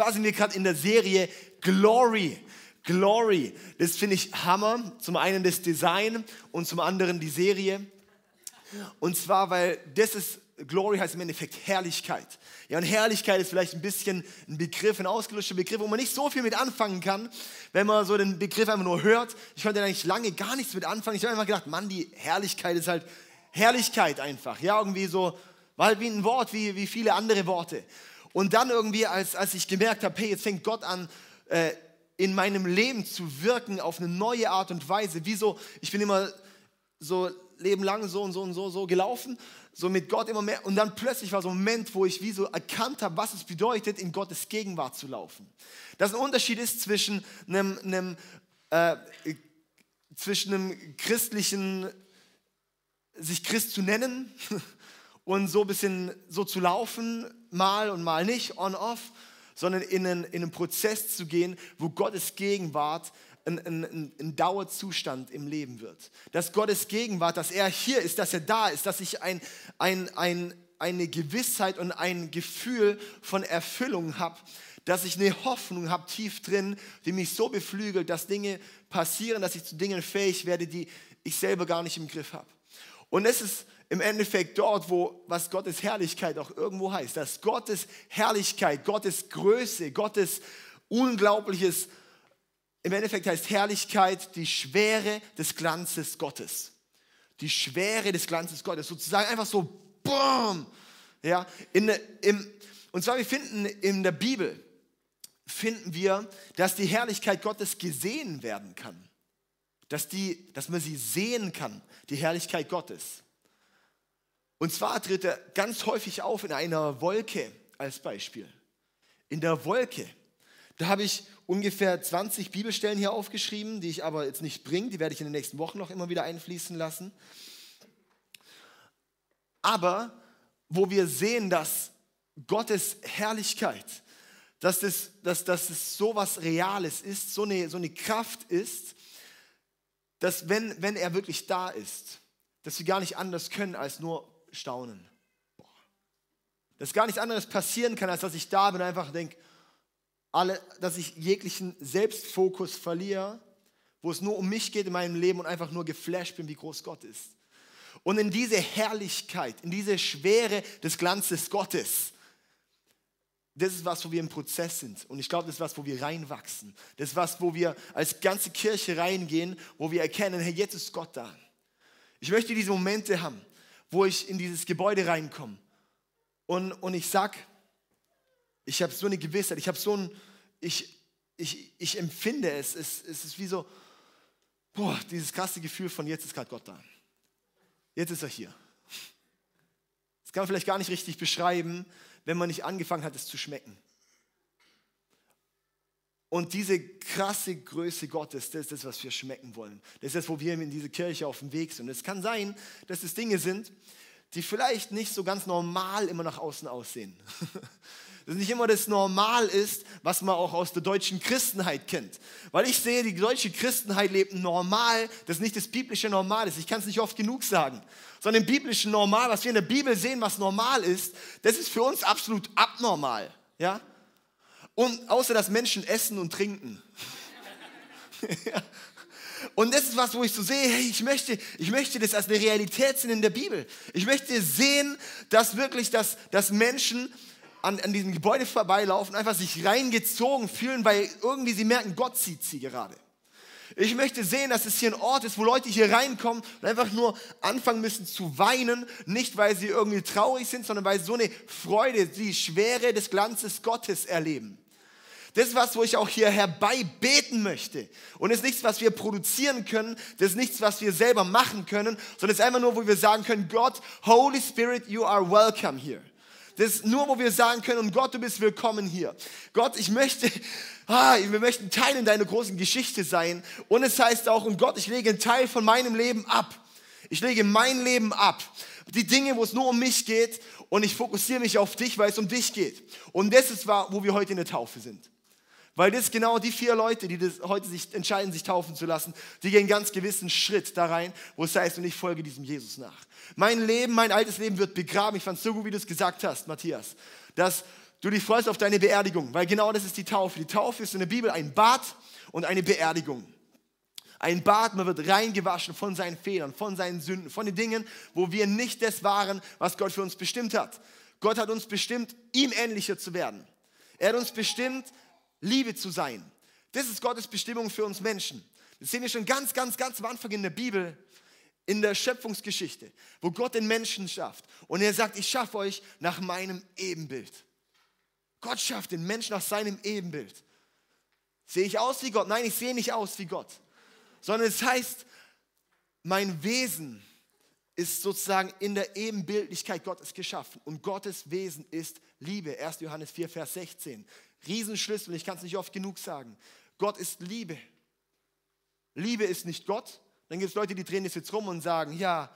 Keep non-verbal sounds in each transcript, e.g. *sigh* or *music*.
zwar sind wir gerade in der Serie Glory. Glory. Das finde ich Hammer. Zum einen das Design und zum anderen die Serie. Und zwar, weil das ist, Glory heißt im Endeffekt Herrlichkeit. Ja, und Herrlichkeit ist vielleicht ein bisschen ein Begriff, ein ausgelöschter Begriff, wo man nicht so viel mit anfangen kann, wenn man so den Begriff einfach nur hört. Ich konnte eigentlich lange gar nichts mit anfangen. Ich habe einfach gedacht, Mann, die Herrlichkeit ist halt Herrlichkeit einfach. Ja, irgendwie so, war halt wie ein Wort, wie, wie viele andere Worte. Und dann irgendwie, als, als ich gemerkt habe, hey, jetzt fängt Gott an, äh, in meinem Leben zu wirken auf eine neue Art und Weise. Wieso? Ich bin immer so Leben lang so und so und so, so gelaufen, so mit Gott immer mehr. Und dann plötzlich war so ein Moment, wo ich wie so erkannt habe, was es bedeutet, in Gottes Gegenwart zu laufen. Dass ein Unterschied ist zwischen einem, einem, äh, zwischen einem christlichen, sich Christ zu nennen *laughs* und so ein bisschen so zu laufen, mal und mal nicht, on-off sondern in einen, in einen Prozess zu gehen, wo Gottes Gegenwart ein, ein, ein, Dauerzustand im Leben wird. Dass Gottes Gegenwart, dass er hier ist, dass er da ist, dass ich ein, ein, ein, eine Gewissheit und ein Gefühl von Erfüllung habe, dass ich eine Hoffnung habe tief drin, die mich so beflügelt, dass Dinge passieren, dass ich zu Dingen fähig werde, die ich selber gar nicht im Griff habe. Und es ist im Endeffekt dort, wo was Gottes Herrlichkeit auch irgendwo heißt, dass Gottes Herrlichkeit, Gottes Größe, Gottes unglaubliches, im Endeffekt heißt Herrlichkeit die Schwere des Glanzes Gottes. Die Schwere des Glanzes Gottes, sozusagen einfach so, boom, ja, in, im, und zwar wir finden in der Bibel, finden wir, dass die Herrlichkeit Gottes gesehen werden kann. Dass, die, dass man sie sehen kann, die Herrlichkeit Gottes. Und zwar tritt er ganz häufig auf in einer Wolke als Beispiel. In der Wolke. Da habe ich ungefähr 20 Bibelstellen hier aufgeschrieben, die ich aber jetzt nicht bringe. Die werde ich in den nächsten Wochen noch immer wieder einfließen lassen. Aber wo wir sehen, dass Gottes Herrlichkeit, dass, das, dass, dass es so was Reales ist, so eine, so eine Kraft ist, dass wenn, wenn er wirklich da ist, dass wir gar nicht anders können, als nur staunen. Boah. Dass gar nichts anderes passieren kann, als dass ich da bin und einfach denke, alle, dass ich jeglichen Selbstfokus verliere, wo es nur um mich geht in meinem Leben und einfach nur geflasht bin, wie groß Gott ist. Und in diese Herrlichkeit, in diese Schwere des Glanzes Gottes, das ist was, wo wir im Prozess sind. Und ich glaube, das ist was, wo wir reinwachsen. Das ist was, wo wir als ganze Kirche reingehen, wo wir erkennen, hey, jetzt ist Gott da. Ich möchte diese Momente haben, wo ich in dieses Gebäude reinkomme und, und ich sag, ich habe so eine Gewissheit, ich habe so ein, ich, ich, ich empfinde es, es, es ist wie so, boah, dieses krasse Gefühl von jetzt ist gerade Gott da. Jetzt ist er hier. Das kann man vielleicht gar nicht richtig beschreiben, wenn man nicht angefangen hat, es zu schmecken. Und diese krasse Größe Gottes, das ist das, was wir schmecken wollen. Das ist das, wo wir in diese Kirche auf dem Weg sind. Und es kann sein, dass es Dinge sind, die vielleicht nicht so ganz normal immer nach außen aussehen. *laughs* Das nicht immer das Normal ist, was man auch aus der deutschen Christenheit kennt. Weil ich sehe, die deutsche Christenheit lebt normal, das nicht das biblische Normal ist. Ich kann es nicht oft genug sagen. Sondern im biblischen Normal, was wir in der Bibel sehen, was normal ist, das ist für uns absolut abnormal. Ja? Und außer dass Menschen essen und trinken. *laughs* Und das ist was, wo ich so sehe, hey, ich möchte, ich möchte das als eine Realität sehen in der Bibel. Ich möchte sehen, dass wirklich, dass, dass Menschen an, an diesem Gebäude vorbeilaufen, einfach sich reingezogen fühlen, weil irgendwie sie merken, Gott zieht sie gerade. Ich möchte sehen, dass es hier ein Ort ist, wo Leute hier reinkommen und einfach nur anfangen müssen zu weinen, nicht weil sie irgendwie traurig sind, sondern weil sie so eine Freude, die Schwere des Glanzes Gottes erleben. Das ist was, wo ich auch hier herbei beten möchte. Und es ist nichts, was wir produzieren können. Das ist nichts, was wir selber machen können, sondern es ist einfach nur, wo wir sagen können, Gott, Holy Spirit, you are welcome here. Das ist nur, wo wir sagen können, und Gott, du bist willkommen hier. Gott, ich möchte, *laughs* ah, wir möchten Teil in deiner großen Geschichte sein. Und es heißt auch, und Gott, ich lege einen Teil von meinem Leben ab. Ich lege mein Leben ab. Die Dinge, wo es nur um mich geht. Und ich fokussiere mich auf dich, weil es um dich geht. Und das ist, wo wir heute in der Taufe sind. Weil das genau die vier Leute, die das heute sich entscheiden, sich taufen zu lassen, die gehen ganz gewissen Schritt da rein, wo es heißt, und ich folge diesem Jesus nach. Mein Leben, mein altes Leben wird begraben. Ich fand es so gut, wie du es gesagt hast, Matthias, dass du dich freust auf deine Beerdigung, weil genau das ist die Taufe. Die Taufe ist in der Bibel ein Bad und eine Beerdigung. Ein Bad, man wird reingewaschen von seinen Fehlern, von seinen Sünden, von den Dingen, wo wir nicht das waren, was Gott für uns bestimmt hat. Gott hat uns bestimmt, ihm ähnlicher zu werden. Er hat uns bestimmt, Liebe zu sein. Das ist Gottes Bestimmung für uns Menschen. Das sehen wir schon ganz, ganz, ganz am Anfang in der Bibel, in der Schöpfungsgeschichte, wo Gott den Menschen schafft. Und er sagt, ich schaffe euch nach meinem Ebenbild. Gott schafft den Menschen nach seinem Ebenbild. Sehe ich aus wie Gott? Nein, ich sehe nicht aus wie Gott. Sondern es heißt, mein Wesen ist sozusagen in der Ebenbildlichkeit Gottes geschaffen. Und Gottes Wesen ist Liebe. 1. Johannes 4, Vers 16. Riesenschlüssel, ich kann es nicht oft genug sagen. Gott ist Liebe. Liebe ist nicht Gott. Dann gibt es Leute, die drehen das jetzt rum und sagen, ja,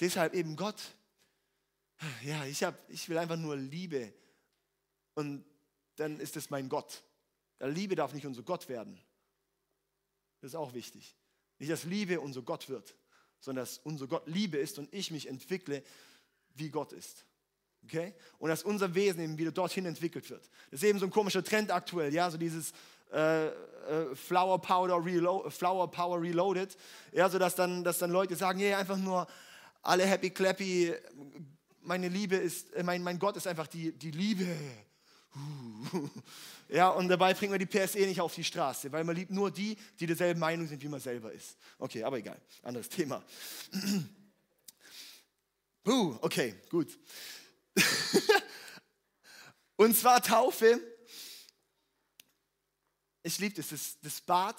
deshalb eben Gott. Ja, ich, hab, ich will einfach nur Liebe. Und dann ist es mein Gott. Liebe darf nicht unser Gott werden. Das ist auch wichtig. Nicht, dass Liebe unser Gott wird, sondern dass unser Gott Liebe ist und ich mich entwickle, wie Gott ist. Okay? Und dass unser Wesen eben wieder dorthin entwickelt wird. Das ist eben so ein komischer Trend aktuell, ja, so dieses äh, äh, Flower, Powder Flower Power Reloaded, ja, so dass dann, dass dann Leute sagen, yeah, einfach nur alle happy clappy, meine Liebe ist, äh, mein, mein Gott ist einfach die, die Liebe. *laughs* Ja, und dabei bringt man die PSE nicht auf die Straße, weil man liebt nur die, die derselben Meinung sind, wie man selber ist. Okay, aber egal, anderes Thema. *clears throat* Uh, okay, gut. *laughs* Und zwar Taufe. Ich liebe das, das, das Bad,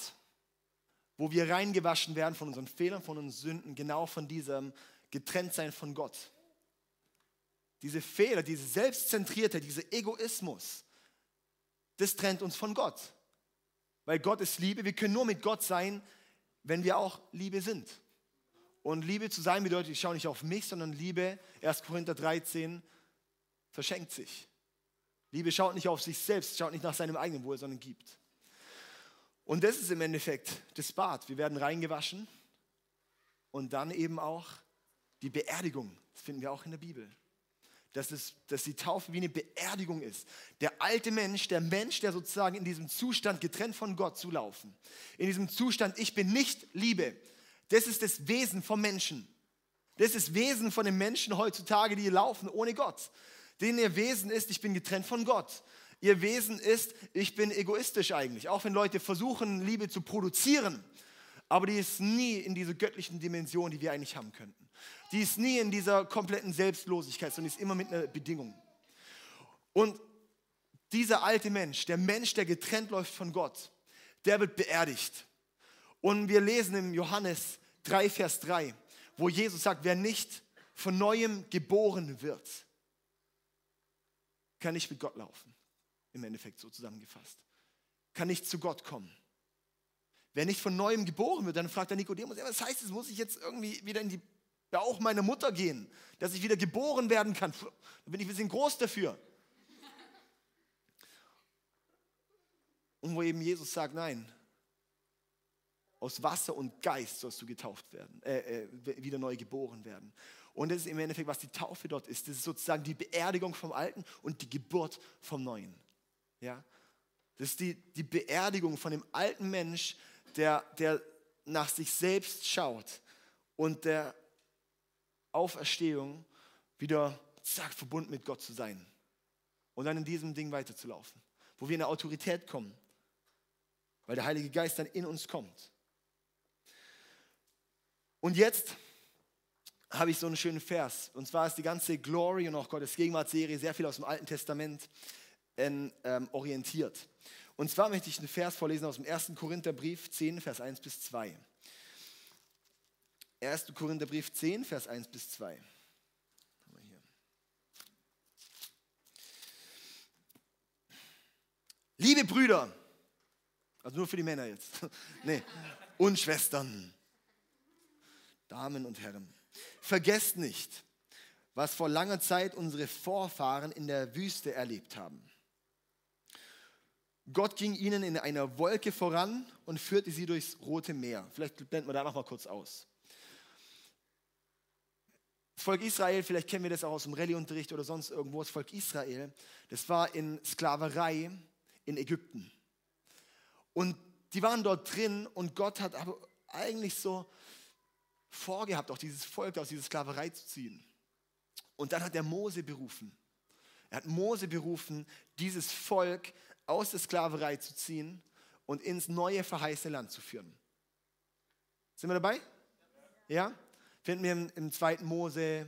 wo wir reingewaschen werden von unseren Fehlern, von unseren Sünden, genau von diesem Getrenntsein von Gott. Diese Fehler, diese Selbstzentriertheit, dieser Egoismus, das trennt uns von Gott. Weil Gott ist Liebe. Wir können nur mit Gott sein, wenn wir auch Liebe sind. Und Liebe zu sein bedeutet, ich schaue nicht auf mich, sondern Liebe, 1. Korinther 13, verschenkt sich. Liebe schaut nicht auf sich selbst, schaut nicht nach seinem eigenen Wohl, sondern gibt. Und das ist im Endeffekt das Bad. Wir werden reingewaschen und dann eben auch die Beerdigung. Das finden wir auch in der Bibel dass, es, dass die Taufe wie eine Beerdigung ist. Der alte Mensch, der Mensch, der sozusagen in diesem Zustand getrennt von Gott zulaufen. In diesem Zustand, ich bin nicht Liebe. Das ist das Wesen vom Menschen. Das ist das Wesen von den Menschen heutzutage, die laufen ohne Gott. Denen ihr Wesen ist, ich bin getrennt von Gott. Ihr Wesen ist, ich bin egoistisch eigentlich. Auch wenn Leute versuchen, Liebe zu produzieren, aber die ist nie in dieser göttlichen Dimension, die wir eigentlich haben könnten. Die ist nie in dieser kompletten Selbstlosigkeit, sondern ist immer mit einer Bedingung. Und dieser alte Mensch, der Mensch, der getrennt läuft von Gott, der wird beerdigt. Und wir lesen im Johannes 3, Vers 3, wo Jesus sagt, wer nicht von neuem geboren wird, kann nicht mit Gott laufen. Im Endeffekt so zusammengefasst. Kann nicht zu Gott kommen. Wer nicht von neuem geboren wird, dann fragt der Nikodemus, was heißt das? Muss ich jetzt irgendwie wieder in die ja auch meine Mutter gehen, dass ich wieder geboren werden kann. Da bin ich ein bisschen groß dafür. Und wo eben Jesus sagt, nein, aus Wasser und Geist sollst du getauft werden, äh, äh, wieder neu geboren werden. Und das ist im Endeffekt, was die Taufe dort ist. Das ist sozusagen die Beerdigung vom Alten und die Geburt vom Neuen. Ja? Das ist die, die Beerdigung von dem alten Mensch, der, der nach sich selbst schaut und der Auferstehung wieder zack, verbunden mit Gott zu sein. Und dann in diesem Ding weiterzulaufen. Wo wir in eine Autorität kommen. Weil der Heilige Geist dann in uns kommt. Und jetzt habe ich so einen schönen Vers. Und zwar ist die ganze Glory und auch Gottes Gegenwartsserie sehr viel aus dem Alten Testament ähm, orientiert. Und zwar möchte ich einen Vers vorlesen aus dem 1. Korintherbrief 10, Vers 1 bis 2. 1. Korintherbrief 10, Vers 1 bis 2. Liebe Brüder, also nur für die Männer jetzt, *laughs* nee, und Schwestern, Damen und Herren, vergesst nicht, was vor langer Zeit unsere Vorfahren in der Wüste erlebt haben. Gott ging ihnen in einer Wolke voran und führte sie durchs Rote Meer. Vielleicht blenden wir da noch mal kurz aus. Volk Israel, vielleicht kennen wir das auch aus dem Rallyeunterricht oder sonst irgendwo, das Volk Israel, das war in Sklaverei in Ägypten. Und die waren dort drin und Gott hat aber eigentlich so vorgehabt, auch dieses Volk aus dieser Sklaverei zu ziehen. Und dann hat er Mose berufen. Er hat Mose berufen, dieses Volk aus der Sklaverei zu ziehen und ins neue verheißene Land zu führen. Sind wir dabei? Ja? Finden wir im, im zweiten Mose,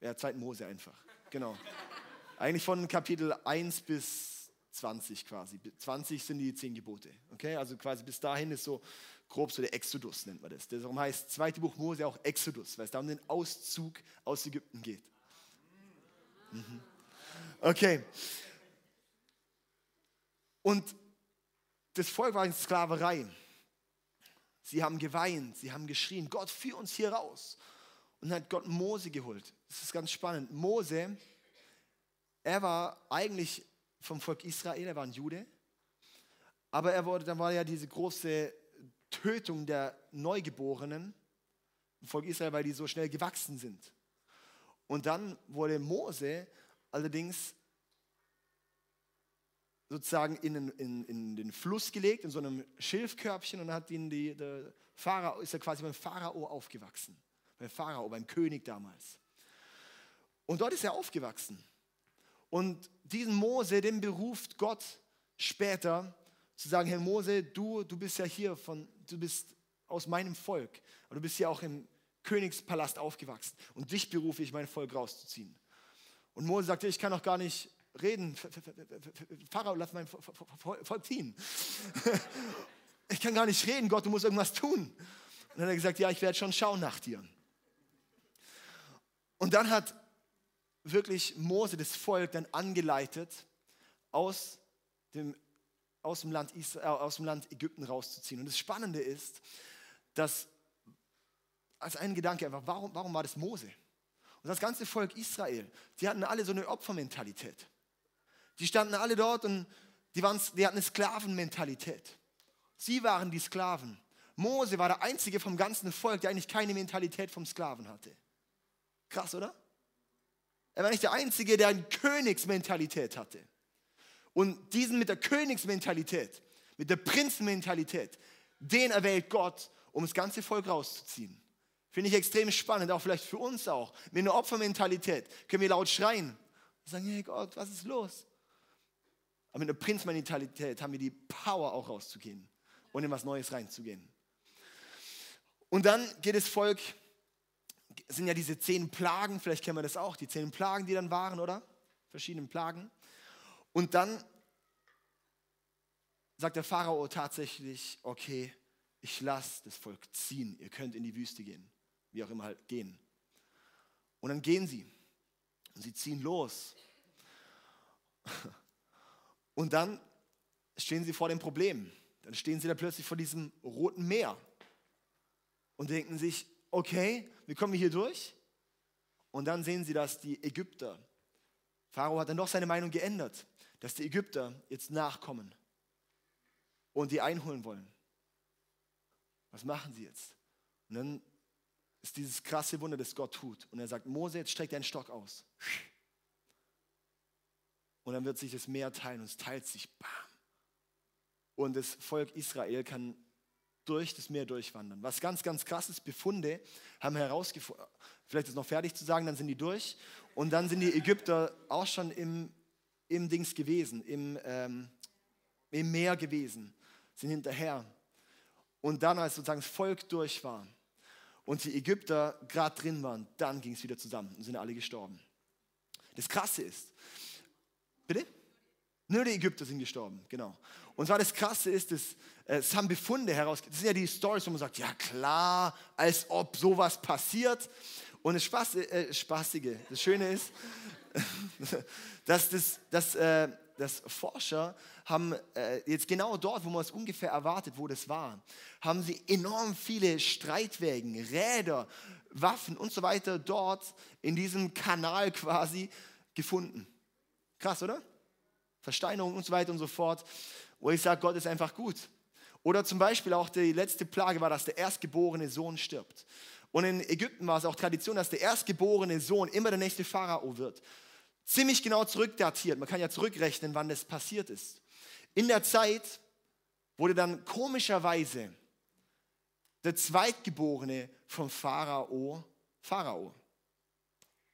ja, zweiten Mose einfach, genau. Eigentlich von Kapitel 1 bis 20 quasi. 20 sind die zehn Gebote. Okay, also quasi bis dahin ist so grob so der Exodus, nennt man das. Darum heißt zweite Buch Mose auch Exodus, weil es da um den Auszug aus Ägypten geht. Mhm. Okay. Und das Volk war in Sklaverei. Sie haben geweint, sie haben geschrien, Gott, führ uns hier raus. Und dann hat Gott Mose geholt. Das ist ganz spannend. Mose, er war eigentlich vom Volk Israel, er war ein Jude. Aber er wurde, dann war ja diese große Tötung der Neugeborenen im Volk Israel, weil die so schnell gewachsen sind. Und dann wurde Mose allerdings sozusagen in, in, in, den Fluss gelegt, in so einem Schilfkörbchen und hat ihn die, der Pharao, ist er quasi beim Pharao aufgewachsen. Beim Pharao, beim König damals. Und dort ist er aufgewachsen. Und diesen Mose, den beruft Gott später zu sagen, Herr Mose, du, du bist ja hier von, du bist aus meinem Volk. Und du bist ja auch im Königspalast aufgewachsen. Und dich berufe ich, mein Volk rauszuziehen. Und Mose sagte, ich kann doch gar nicht reden. Pharao, lass mein Volk ziehen. *laughs* Ich kann gar nicht reden, Gott, du musst irgendwas tun. Und dann hat er gesagt, ja, ich werde schon schauen nach dir. Und dann hat wirklich Mose das Volk dann angeleitet, aus dem, aus dem, Land, Israel, äh, aus dem Land Ägypten rauszuziehen. Und das Spannende ist, dass als ein Gedanke einfach, warum, warum war das Mose? Und das ganze Volk Israel, die hatten alle so eine Opfermentalität. Die standen alle dort und die, waren, die hatten eine Sklavenmentalität. Sie waren die Sklaven. Mose war der einzige vom ganzen Volk, der eigentlich keine Mentalität vom Sklaven hatte. Krass, oder? Er war nicht der Einzige, der eine Königsmentalität hatte. Und diesen mit der Königsmentalität, mit der Prinzenmentalität, den erwählt Gott, um das ganze Volk rauszuziehen. Finde ich extrem spannend, auch vielleicht für uns auch. Mit einer Opfermentalität können wir laut schreien und sagen, hey Gott, was ist los? Aber mit einer Prinzmentalität haben wir die Power auch rauszugehen und in was Neues reinzugehen. Und dann geht das Volk, sind ja diese zehn Plagen, vielleicht kennen wir das auch, die zehn Plagen, die dann waren, oder? Verschiedene Plagen. Und dann sagt der Pharao tatsächlich, okay, ich lasse das Volk ziehen, ihr könnt in die Wüste gehen wie auch immer halt gehen. Und dann gehen sie und sie ziehen los. *laughs* Und dann stehen sie vor dem Problem. Dann stehen sie da plötzlich vor diesem roten Meer und denken sich, okay, wie kommen wir hier durch? Und dann sehen sie, dass die Ägypter, Pharao hat dann doch seine Meinung geändert, dass die Ägypter jetzt nachkommen und die einholen wollen. Was machen sie jetzt? Und dann ist dieses krasse Wunder, das Gott tut. Und er sagt, Mose, jetzt streck deinen Stock aus. Und dann wird sich das Meer teilen und es teilt sich. Bam. Und das Volk Israel kann durch das Meer durchwandern. Was ganz, ganz krass ist, Befunde haben herausgefunden, vielleicht ist noch fertig zu sagen, dann sind die durch. Und dann sind die Ägypter auch schon im, im Dings gewesen, im, ähm, im Meer gewesen, sind hinterher. Und dann, als sozusagen das Volk durch war, und die Ägypter gerade drin waren, dann ging es wieder zusammen und sind alle gestorben. Das Krasse ist, bitte? Nur die Ägypter sind gestorben, genau. Und zwar das Krasse ist, dass, äh, es haben Befunde heraus, das sind ja die Stories, wo man sagt, ja klar, als ob sowas passiert. Und das Spaß, äh, Spaßige, das Schöne ist, *laughs* dass, das, dass, äh, dass Forscher haben äh, jetzt genau dort, wo man es ungefähr erwartet, wo das war, haben sie enorm viele Streitwägen, Räder, Waffen und so weiter dort in diesem Kanal quasi gefunden. Krass, oder? Versteinerung und so weiter und so fort. Wo ich sage, Gott ist einfach gut. Oder zum Beispiel auch die letzte Plage war, dass der erstgeborene Sohn stirbt. Und in Ägypten war es auch Tradition, dass der erstgeborene Sohn immer der nächste Pharao wird. Ziemlich genau zurückdatiert. Man kann ja zurückrechnen, wann das passiert ist. In der Zeit wurde dann komischerweise der Zweitgeborene vom Pharao Pharao.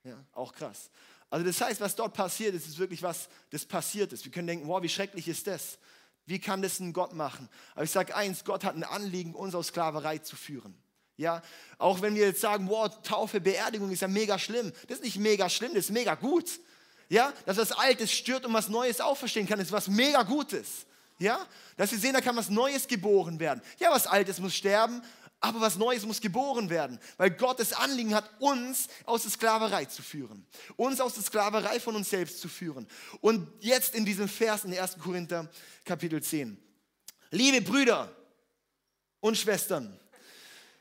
Ja, auch krass. Also das heißt, was dort passiert ist, ist wirklich was, das passiert ist. Wir können denken, wow, wie schrecklich ist das? Wie kann das ein Gott machen? Aber ich sage eins, Gott hat ein Anliegen, uns aus Sklaverei zu führen. Ja, auch wenn wir jetzt sagen, wow, Taufe, Beerdigung ist ja mega schlimm. Das ist nicht mega schlimm, das ist mega gut. Ja, dass was Altes stört und was Neues auferstehen kann, ist was mega Gutes. Ja, dass wir sehen, da kann was Neues geboren werden. Ja, was Altes muss sterben, aber was Neues muss geboren werden, weil Gott das Anliegen hat, uns aus der Sklaverei zu führen, uns aus der Sklaverei von uns selbst zu führen. Und jetzt in diesem Vers in 1. Korinther Kapitel 10. Liebe Brüder und Schwestern,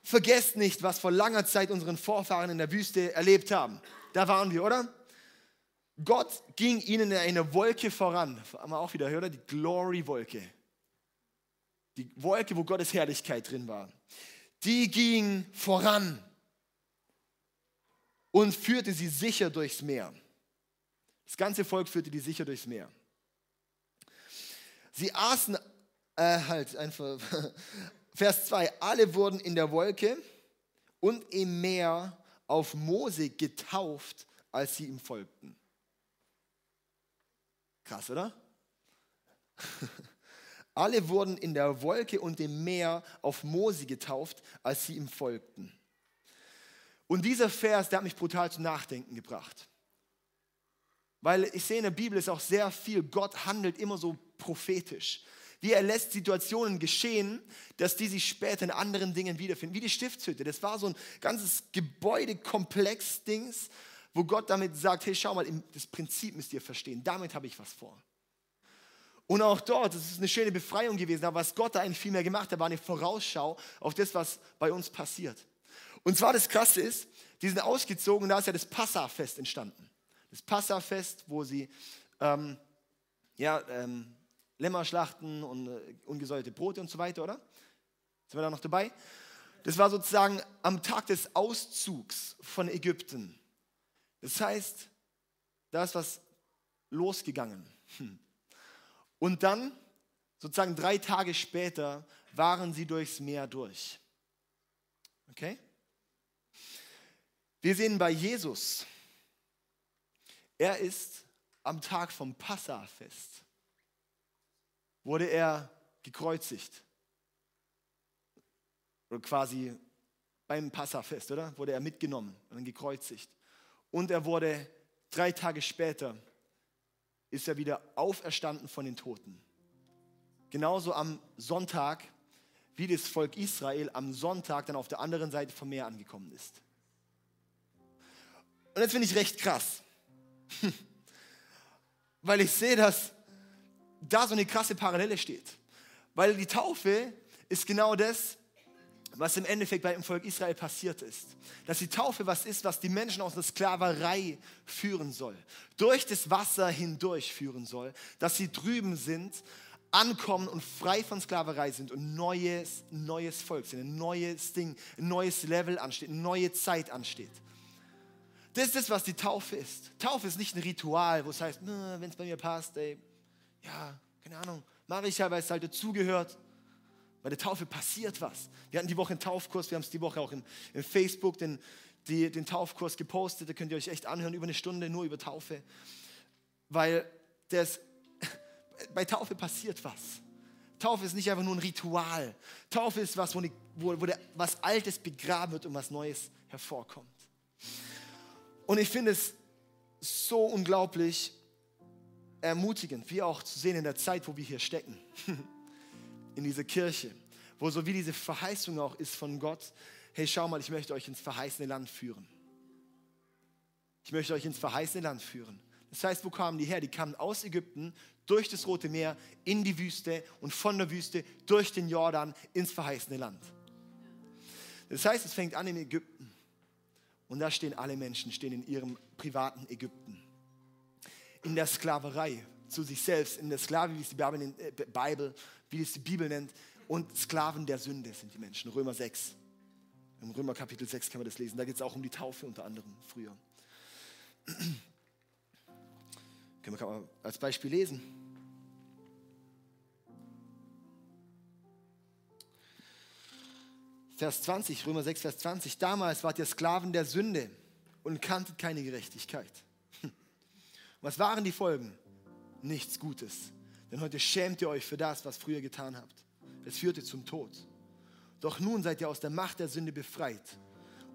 vergesst nicht, was vor langer Zeit unseren Vorfahren in der Wüste erlebt haben. Da waren wir, oder? Gott ging ihnen in eine Wolke voran. Haben wir auch wieder, oder? Die Glory-Wolke. Die Wolke, wo Gottes Herrlichkeit drin war die ging voran und führte sie sicher durchs Meer. Das ganze Volk führte die sicher durchs Meer. Sie aßen, äh, halt einfach, *laughs* Vers 2, alle wurden in der Wolke und im Meer auf Mose getauft, als sie ihm folgten. Krass, oder? *laughs* Alle wurden in der Wolke und dem Meer auf Mose getauft, als sie ihm folgten. Und dieser Vers, der hat mich brutal zum Nachdenken gebracht. Weil ich sehe in der Bibel ist auch sehr viel, Gott handelt immer so prophetisch. Wie er lässt Situationen geschehen, dass die sich später in anderen Dingen wiederfinden. Wie die Stiftshütte. Das war so ein ganzes Gebäudekomplex-Dings, wo Gott damit sagt, hey, schau mal, das Prinzip müsst ihr verstehen. Damit habe ich was vor. Und auch dort, das ist eine schöne Befreiung gewesen, aber was Gott da eigentlich viel mehr gemacht hat, war eine Vorausschau auf das, was bei uns passiert. Und zwar das Krasse ist, die sind ausgezogen da ist ja das Passafest entstanden. Das Passafest, wo sie ähm, ja, ähm, Lämmer schlachten und äh, ungesäuerte Brote und so weiter, oder? Sind wir da noch dabei? Das war sozusagen am Tag des Auszugs von Ägypten. Das heißt, da ist was losgegangen. Hm. Und dann, sozusagen drei Tage später, waren sie durchs Meer durch. Okay? Wir sehen bei Jesus, er ist am Tag vom Passafest, wurde er gekreuzigt. Oder quasi beim Passafest, oder? Wurde er mitgenommen und gekreuzigt. Und er wurde drei Tage später ist er wieder auferstanden von den Toten. Genauso am Sonntag, wie das Volk Israel am Sonntag dann auf der anderen Seite vom Meer angekommen ist. Und das finde ich recht krass, *laughs* weil ich sehe, dass da so eine krasse Parallele steht. Weil die Taufe ist genau das, was im Endeffekt bei dem Volk Israel passiert ist. Dass die Taufe was ist, was die Menschen aus der Sklaverei führen soll. Durch das Wasser hindurch führen soll. Dass sie drüben sind, ankommen und frei von Sklaverei sind und neues, neues Volk sind. Ein neues Ding, ein neues Level ansteht, eine neue Zeit ansteht. Das ist das, was die Taufe ist. Taufe ist nicht ein Ritual, wo es heißt, wenn es bei mir passt, ey, ja, keine Ahnung, mache ich ja, weil es halt dazugehört. Bei der Taufe passiert was. Wir hatten die Woche einen Taufkurs, wir haben es die Woche auch im, im Facebook den, die, den Taufkurs gepostet. Da könnt ihr euch echt anhören, über eine Stunde nur über Taufe. Weil das, *laughs* bei Taufe passiert was. Taufe ist nicht einfach nur ein Ritual. Taufe ist was, wo, eine, wo, wo der, was Altes begraben wird und was Neues hervorkommt. Und ich finde es so unglaublich ermutigend, wie auch zu sehen in der Zeit, wo wir hier stecken. *laughs* in diese Kirche, wo so wie diese Verheißung auch ist von Gott, hey, schau mal, ich möchte euch ins verheißene Land führen. Ich möchte euch ins verheißene Land führen. Das heißt, wo kamen die her? Die kamen aus Ägypten durch das Rote Meer in die Wüste und von der Wüste durch den Jordan ins verheißene Land. Das heißt, es fängt an in Ägypten. Und da stehen alle Menschen, stehen in ihrem privaten Ägypten. In der Sklaverei zu sich selbst, in der Sklave, wie es die Bibel wie es die Bibel nennt, und Sklaven der Sünde sind die Menschen. Römer 6. Im Römer Kapitel 6 kann man das lesen. Da geht es auch um die Taufe unter anderem früher. Können wir mal als Beispiel lesen. Vers 20, Römer 6, Vers 20. Damals wart ihr Sklaven der Sünde und kanntet keine Gerechtigkeit. Was waren die Folgen? Nichts Gutes. Denn heute schämt ihr euch für das, was früher getan habt. Es führte zum Tod. Doch nun seid ihr aus der Macht der Sünde befreit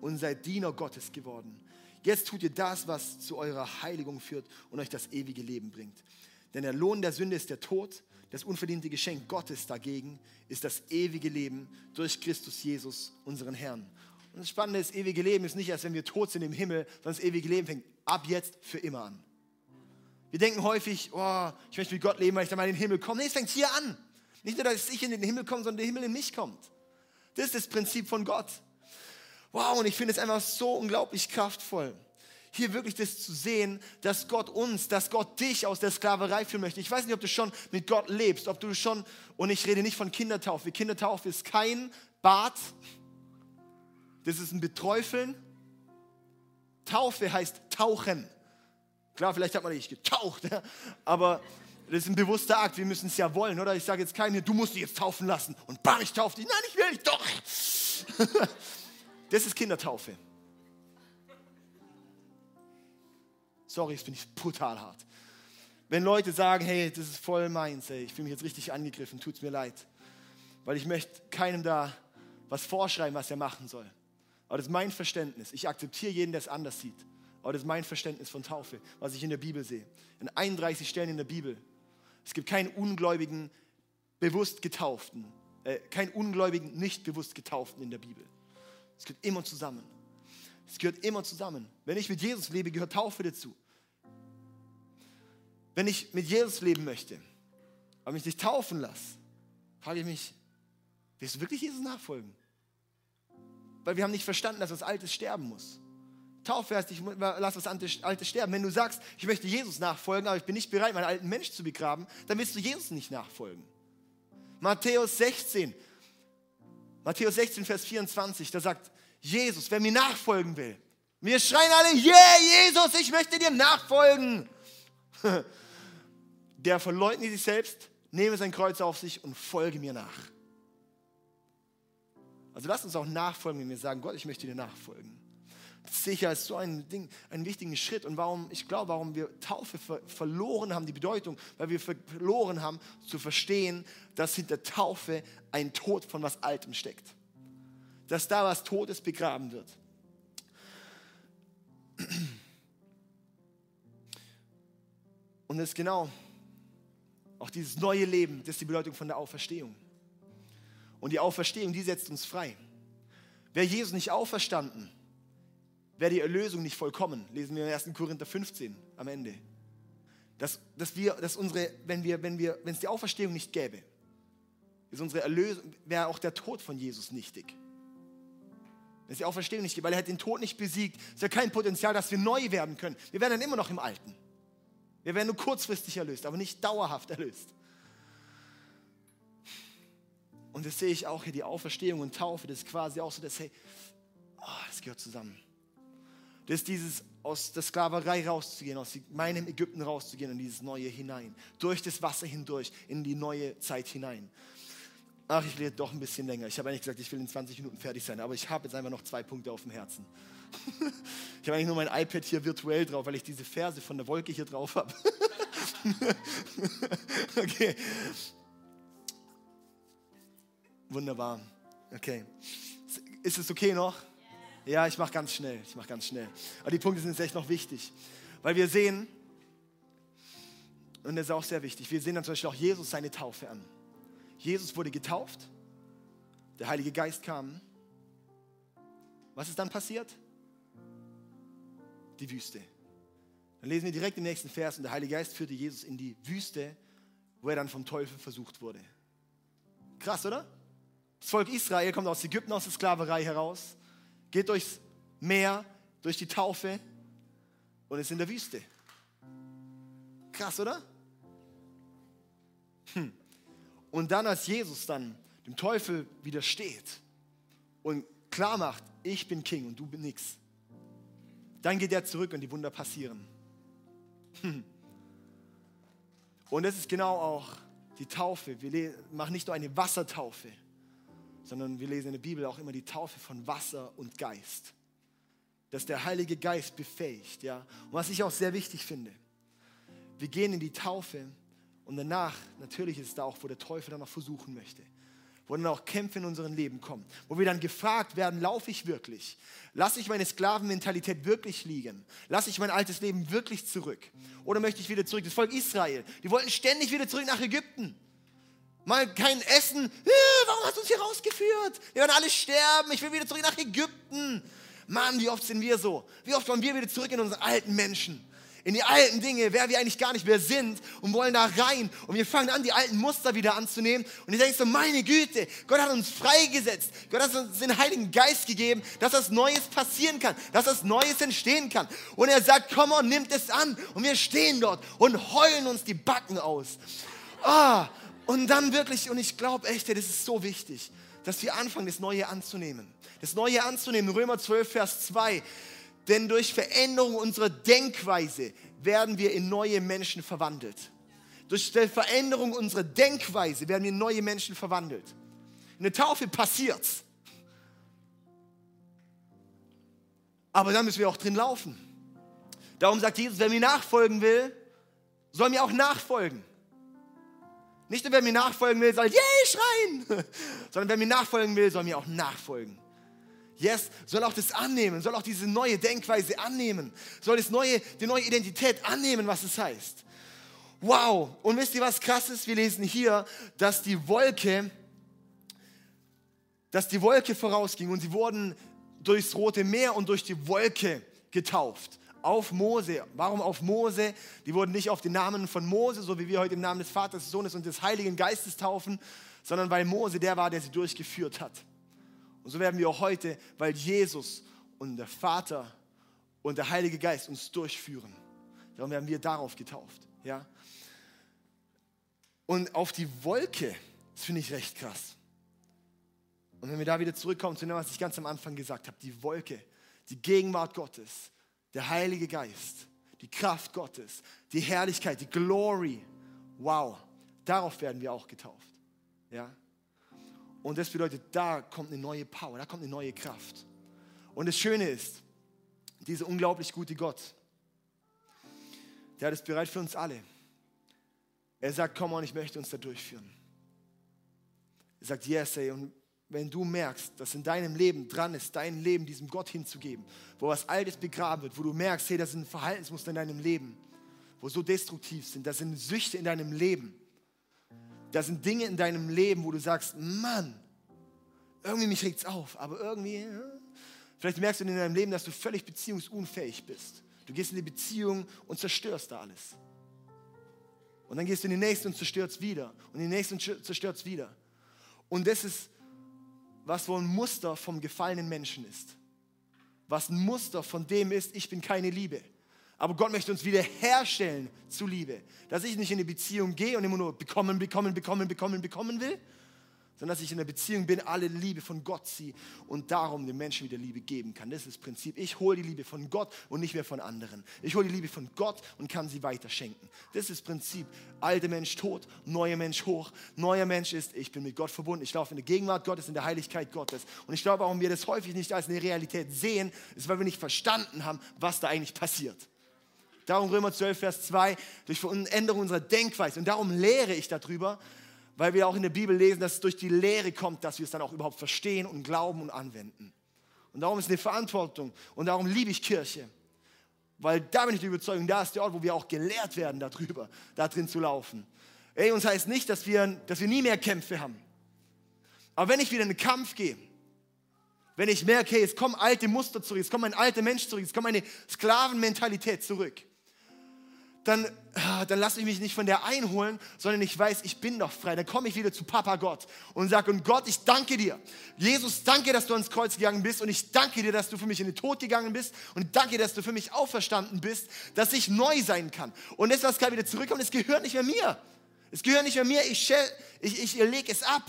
und seid Diener Gottes geworden. Jetzt tut ihr das, was zu eurer Heiligung führt und euch das ewige Leben bringt. Denn der Lohn der Sünde ist der Tod, das unverdiente Geschenk Gottes dagegen ist das ewige Leben durch Christus Jesus, unseren Herrn. Und das Spannende ist, ewige Leben ist nicht erst, wenn wir tot sind im Himmel, sondern das ewige Leben fängt ab jetzt für immer an. Wir denken häufig, oh, ich möchte mit Gott leben, weil ich dann mal in den Himmel komme. Nee, es fängt hier an. Nicht nur, dass ich in den Himmel komme, sondern der Himmel in mich kommt. Das ist das Prinzip von Gott. Wow, und ich finde es einfach so unglaublich kraftvoll hier wirklich das zu sehen, dass Gott uns, dass Gott dich aus der Sklaverei führen möchte. Ich weiß nicht, ob du schon mit Gott lebst, ob du schon, und ich rede nicht von Kindertaufe. Kindertaufe ist kein Bad, das ist ein Beträufeln. Taufe heißt tauchen. Klar, vielleicht hat man nicht getaucht, aber das ist ein bewusster Akt. Wir müssen es ja wollen, oder? Ich sage jetzt keinem hier, du musst dich jetzt taufen lassen. Und bam, ich taufe dich. Nein, ich will nicht, doch. Das ist Kindertaufe. Sorry, das finde ich brutal hart. Wenn Leute sagen, hey, das ist voll meins, ey, ich fühle mich jetzt richtig angegriffen, tut es mir leid. Weil ich möchte keinem da was vorschreiben, was er machen soll. Aber das ist mein Verständnis. Ich akzeptiere jeden, der es anders sieht. Aber das ist mein Verständnis von Taufe, was ich in der Bibel sehe. In 31 Stellen in der Bibel. Es gibt keinen ungläubigen, bewusst getauften, äh, keinen ungläubigen, nicht bewusst getauften in der Bibel. Es geht immer zusammen. Es gehört immer zusammen. Wenn ich mit Jesus lebe, gehört Taufe dazu. Wenn ich mit Jesus leben möchte, aber mich nicht taufen lasse, frage ich mich, willst du wirklich Jesus nachfolgen? Weil wir haben nicht verstanden, dass was Altes sterben muss. Taufe heißt, ich lass was Altes sterben. Wenn du sagst, ich möchte Jesus nachfolgen, aber ich bin nicht bereit, meinen alten Mensch zu begraben, dann willst du Jesus nicht nachfolgen. Matthäus 16, Matthäus 16, Vers 24, da sagt Jesus, wer mir nachfolgen will. Wir schreien alle, yeah, Jesus, ich möchte dir nachfolgen. *laughs* Der verleugnet sich selbst, nehme sein Kreuz auf sich und folge mir nach. Also lass uns auch nachfolgen, wenn wir sagen, Gott, ich möchte dir nachfolgen. Ich als so ein Ding, einen wichtigen Schritt. Und warum, ich glaube, warum wir Taufe ver verloren haben, die Bedeutung, weil wir verloren haben, zu verstehen, dass hinter Taufe ein Tod von was Altem steckt dass da was Todes begraben wird. Und das ist genau auch dieses neue Leben, das ist die Bedeutung von der Auferstehung. Und die Auferstehung, die setzt uns frei. Wäre Jesus nicht auferstanden, wäre die Erlösung nicht vollkommen. Lesen wir in 1. Korinther 15 am Ende. Dass, dass wir, dass unsere, wenn wir, wenn wir, wenn es die Auferstehung nicht gäbe, ist unsere Erlösung, wäre auch der Tod von Jesus nichtig. Das ist die Auferstehung nicht, weil er hat den Tod nicht besiegt. Es ist ja kein Potenzial, dass wir neu werden können. Wir werden dann immer noch im Alten. Wir werden nur kurzfristig erlöst, aber nicht dauerhaft erlöst. Und das sehe ich auch hier, die Auferstehung und Taufe, das ist quasi auch so, dass, hey, oh, das gehört zusammen. Das ist dieses, aus der Sklaverei rauszugehen, aus meinem Ägypten rauszugehen in dieses Neue hinein. Durch das Wasser hindurch, in die neue Zeit hinein. Ach, ich rede doch ein bisschen länger. Ich habe eigentlich gesagt, ich will in 20 Minuten fertig sein, aber ich habe jetzt einfach noch zwei Punkte auf dem Herzen. *laughs* ich habe eigentlich nur mein iPad hier virtuell drauf, weil ich diese Verse von der Wolke hier drauf habe. *laughs* okay. Wunderbar. Okay. Ist es okay noch? Ja, ich mache ganz schnell. Ich mache ganz schnell. Aber die Punkte sind jetzt echt noch wichtig, weil wir sehen, und das ist auch sehr wichtig, wir sehen dann zum Beispiel auch Jesus seine Taufe an. Jesus wurde getauft, der Heilige Geist kam. Was ist dann passiert? Die Wüste. Dann lesen wir direkt im nächsten Vers und der Heilige Geist führte Jesus in die Wüste, wo er dann vom Teufel versucht wurde. Krass, oder? Das Volk Israel kommt aus Ägypten, aus der Sklaverei heraus, geht durchs Meer, durch die Taufe und ist in der Wüste. Krass, oder? Hm. Und dann, als Jesus dann dem Teufel widersteht und klar macht, ich bin King und du bist nix, dann geht er zurück und die Wunder passieren. Und das ist genau auch die Taufe. Wir machen nicht nur eine Wassertaufe, sondern wir lesen in der Bibel auch immer die Taufe von Wasser und Geist. Dass der Heilige Geist befähigt. Ja? Und was ich auch sehr wichtig finde, wir gehen in die Taufe und danach, natürlich ist es da auch, wo der Teufel dann noch versuchen möchte wo dann auch Kämpfe in unserem Leben kommen, wo wir dann gefragt werden, laufe ich wirklich? Lasse ich meine Sklavenmentalität wirklich liegen? Lasse ich mein altes Leben wirklich zurück? Oder möchte ich wieder zurück? Das Volk Israel, die wollten ständig wieder zurück nach Ägypten. Mal kein Essen. Warum hast du uns hier rausgeführt? Wir werden alle sterben. Ich will wieder zurück nach Ägypten. Mann, wie oft sind wir so? Wie oft wollen wir wieder zurück in unsere alten Menschen? in die alten Dinge, wer wir eigentlich gar nicht mehr sind und wollen da rein. Und wir fangen an, die alten Muster wieder anzunehmen. Und ich denke so, meine Güte, Gott hat uns freigesetzt. Gott hat uns den Heiligen Geist gegeben, dass das Neues passieren kann, dass das Neues entstehen kann. Und er sagt, komm und nimmt es an. Und wir stehen dort und heulen uns die Backen aus. Ah, und dann wirklich, und ich glaube echt, das ist so wichtig, dass wir anfangen, das Neue anzunehmen. Das Neue anzunehmen. Römer 12, Vers 2. Denn durch Veränderung unserer Denkweise werden wir in neue Menschen verwandelt. Durch die Veränderung unserer Denkweise werden wir in neue Menschen verwandelt. In der Taufe passiert's. Aber dann müssen wir auch drin laufen. Darum sagt Jesus, wer mir nachfolgen will, soll mir auch nachfolgen. Nicht nur wer mir nachfolgen will, soll yay schreien, *laughs* sondern wer mir nachfolgen will, soll mir auch nachfolgen. Yes, soll auch das annehmen, soll auch diese neue Denkweise annehmen, soll das neue, die neue Identität annehmen, was es heißt. Wow! Und wisst ihr, was krass ist? Wir lesen hier, dass die Wolke, dass die Wolke vorausging und sie wurden durchs Rote Meer und durch die Wolke getauft. Auf Mose. Warum auf Mose? Die wurden nicht auf den Namen von Mose, so wie wir heute im Namen des Vaters, des Sohnes und des Heiligen Geistes taufen, sondern weil Mose der war, der sie durchgeführt hat. Und so werden wir auch heute, weil Jesus und der Vater und der Heilige Geist uns durchführen. Darum werden wir darauf getauft. Ja? Und auf die Wolke, das finde ich recht krass. Und wenn wir da wieder zurückkommen zu dem, was ich ganz am Anfang gesagt habe, die Wolke, die Gegenwart Gottes, der Heilige Geist, die Kraft Gottes, die Herrlichkeit, die Glory. Wow, darauf werden wir auch getauft. Ja? Und das bedeutet, da kommt eine neue Power, da kommt eine neue Kraft. Und das Schöne ist, dieser unglaublich gute Gott, der hat es bereit für uns alle. Er sagt, komm on, ich möchte uns da durchführen. Er sagt, yes, ey, und wenn du merkst, dass in deinem Leben dran ist, dein Leben diesem Gott hinzugeben, wo was Altes begraben wird, wo du merkst, hey, das sind Verhaltensmuster in deinem Leben, wo so destruktiv sind, das sind Süchte in deinem Leben, da sind Dinge in deinem Leben, wo du sagst, Mann, irgendwie mich regt's auf, aber irgendwie, ja. vielleicht merkst du in deinem Leben, dass du völlig beziehungsunfähig bist. Du gehst in die Beziehung und zerstörst da alles. Und dann gehst du in die nächste und zerstörst wieder. Und in die nächste und zerstörst wieder. Und das ist, was wohl ein Muster vom gefallenen Menschen ist. Was ein Muster von dem ist, ich bin keine Liebe. Aber Gott möchte uns wieder herstellen zu Liebe. Dass ich nicht in eine Beziehung gehe und immer nur bekommen, bekommen, bekommen, bekommen, bekommen will, sondern dass ich in der Beziehung bin, alle Liebe von Gott ziehe und darum den Menschen wieder Liebe geben kann. Das ist das Prinzip. Ich hole die Liebe von Gott und nicht mehr von anderen. Ich hole die Liebe von Gott und kann sie weiterschenken. Das ist das Prinzip. Alter Mensch tot, neuer Mensch hoch. Neuer Mensch ist, ich bin mit Gott verbunden. Ich laufe in der Gegenwart Gottes, in der Heiligkeit Gottes. Und ich glaube, warum wir das häufig nicht als eine Realität sehen, ist, weil wir nicht verstanden haben, was da eigentlich passiert. Darum Römer 12, Vers 2, durch Veränderung unserer Denkweise. Und darum lehre ich darüber, weil wir auch in der Bibel lesen, dass es durch die Lehre kommt, dass wir es dann auch überhaupt verstehen und glauben und anwenden. Und darum ist eine Verantwortung. Und darum liebe ich Kirche. Weil da bin ich der Überzeugung, da ist der Ort, wo wir auch gelehrt werden darüber, da drin zu laufen. Ey, uns heißt nicht, dass wir, dass wir nie mehr Kämpfe haben. Aber wenn ich wieder in den Kampf gehe, wenn ich merke, hey, es kommen alte Muster zurück, es kommt ein alter Mensch zurück, es kommt eine Sklavenmentalität zurück, dann, ah, dann lasse ich mich nicht von der einholen, sondern ich weiß, ich bin doch frei. Dann komme ich wieder zu Papa Gott und sage, und Gott, ich danke dir. Jesus, danke, dass du ans Kreuz gegangen bist und ich danke dir, dass du für mich in den Tod gegangen bist und danke, dass du für mich auferstanden bist, dass ich neu sein kann. Und das, was gerade wieder zurückkommt, es gehört nicht mehr mir. Es gehört nicht mehr mir, ich, ich, ich, ich lege es ab.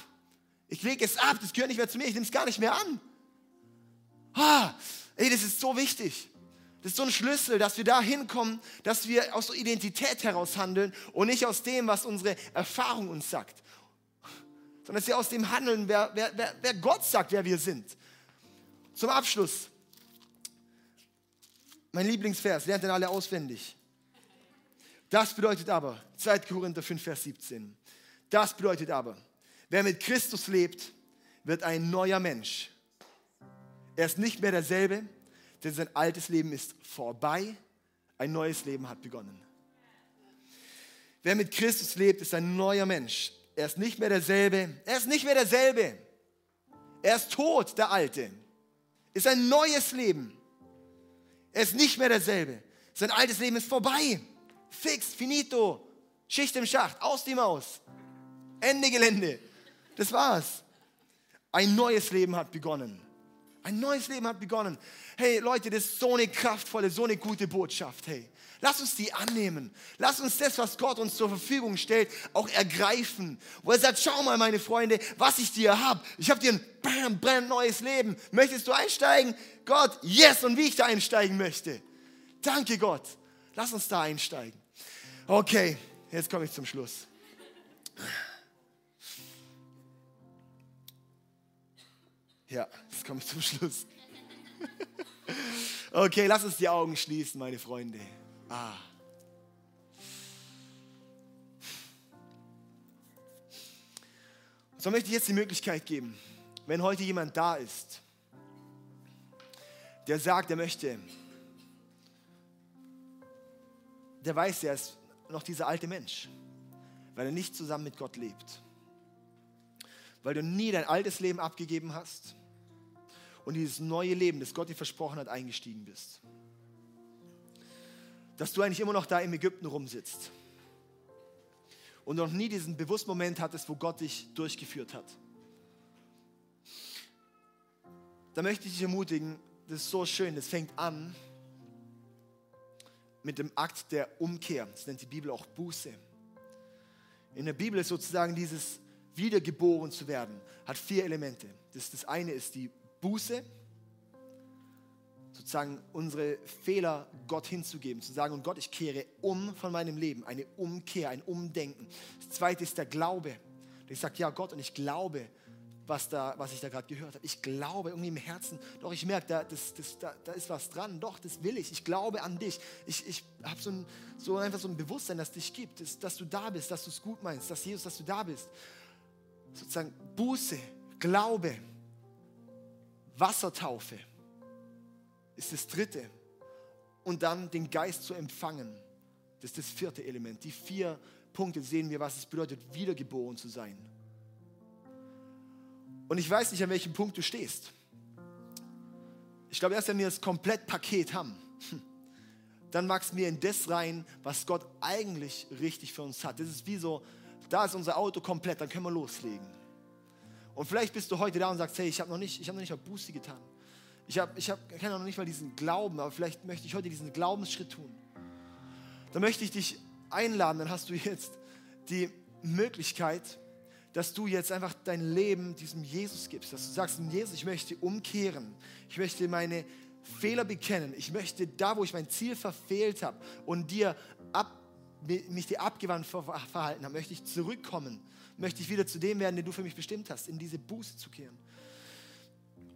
Ich lege es ab, das gehört nicht mehr zu mir, ich nehme es gar nicht mehr an. Ah, ey, das ist so wichtig. Das ist so ein Schlüssel, dass wir da hinkommen, dass wir aus der Identität heraus handeln und nicht aus dem, was unsere Erfahrung uns sagt. Sondern dass wir aus dem handeln, wer, wer, wer, wer Gott sagt, wer wir sind. Zum Abschluss. Mein Lieblingsvers, lernt den alle auswendig. Das bedeutet aber, 2. Korinther 5, Vers 17. Das bedeutet aber, wer mit Christus lebt, wird ein neuer Mensch. Er ist nicht mehr derselbe, denn sein altes Leben ist vorbei, ein neues Leben hat begonnen. Wer mit Christus lebt, ist ein neuer Mensch. Er ist nicht mehr derselbe. Er ist nicht mehr derselbe. Er ist tot, der Alte. Ist ein neues Leben. Er ist nicht mehr derselbe. Sein altes Leben ist vorbei. Fix, finito. Schicht im Schacht, aus die Maus. Ende Gelände. Das war's. Ein neues Leben hat begonnen. Ein neues Leben hat begonnen. Hey Leute, das ist so eine kraftvolle, so eine gute Botschaft. Hey, lass uns die annehmen. Lass uns das, was Gott uns zur Verfügung stellt, auch ergreifen. Wo er sagt, schau mal meine Freunde, was ich dir habe. Ich habe dir ein bam, brand neues Leben. Möchtest du einsteigen? Gott, yes, und wie ich da einsteigen möchte. Danke Gott. Lass uns da einsteigen. Okay, jetzt komme ich zum Schluss. Ja, jetzt komme ich zum Schluss. *laughs* Okay, lass uns die Augen schließen, meine Freunde. Ah. So möchte ich jetzt die Möglichkeit geben, wenn heute jemand da ist, der sagt, er möchte, der weiß, er ist noch dieser alte Mensch, weil er nicht zusammen mit Gott lebt, weil du nie dein altes Leben abgegeben hast und dieses neue Leben, das Gott dir versprochen hat, eingestiegen bist. Dass du eigentlich immer noch da im Ägypten rumsitzt und noch nie diesen bewussten Moment hattest, wo Gott dich durchgeführt hat. Da möchte ich dich ermutigen, das ist so schön, das fängt an mit dem Akt der Umkehr. Das nennt die Bibel auch Buße. In der Bibel ist sozusagen dieses Wiedergeboren zu werden, hat vier Elemente. Das, das eine ist die Buße, sozusagen unsere Fehler Gott hinzugeben, zu sagen, und Gott, ich kehre um von meinem Leben, eine Umkehr, ein Umdenken. Das zweite ist der Glaube. Ich sage, ja Gott, und ich glaube, was, da, was ich da gerade gehört habe. Ich glaube irgendwie im Herzen, doch ich merke, da, das, das, da, da ist was dran, doch, das will ich. Ich glaube an dich. Ich, ich habe so, ein, so einfach so ein Bewusstsein, dass dich gibt, dass, dass du da bist, dass du es gut meinst, dass Jesus, dass du da bist. Sozusagen Buße, Glaube, Wassertaufe ist das dritte. Und dann den Geist zu empfangen. Das ist das vierte Element. Die vier Punkte sehen wir, was es bedeutet, wiedergeboren zu sein. Und ich weiß nicht, an welchem Punkt du stehst. Ich glaube, erst wenn wir das Komplettpaket haben, *laughs* dann wachsen wir in das rein, was Gott eigentlich richtig für uns hat. Das ist wie so, da ist unser Auto komplett, dann können wir loslegen. Und vielleicht bist du heute da und sagst, hey, ich habe noch nicht, ich habe noch nicht mal Buße getan. Ich habe, ich habe, kenne noch nicht mal diesen Glauben, aber vielleicht möchte ich heute diesen Glaubensschritt tun. Da möchte ich dich einladen, dann hast du jetzt die Möglichkeit, dass du jetzt einfach dein Leben diesem Jesus gibst, dass du sagst, Jesus, ich möchte umkehren, ich möchte meine Fehler bekennen, ich möchte da, wo ich mein Ziel verfehlt habe und dir ab, mich dir abgewandt verhalten habe, möchte ich zurückkommen möchte ich wieder zu dem werden, den du für mich bestimmt hast, in diese Buße zu kehren.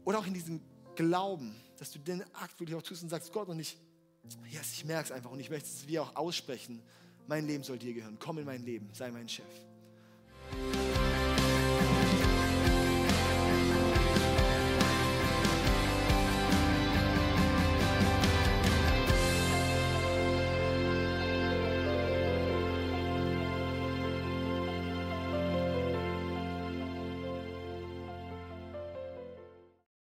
Oder auch in diesen Glauben, dass du den Akt wirklich auch tust und sagst, Gott, und ich, yes, ich merke es einfach und ich möchte es wie auch aussprechen. Mein Leben soll dir gehören. Komm in mein Leben, sei mein Chef.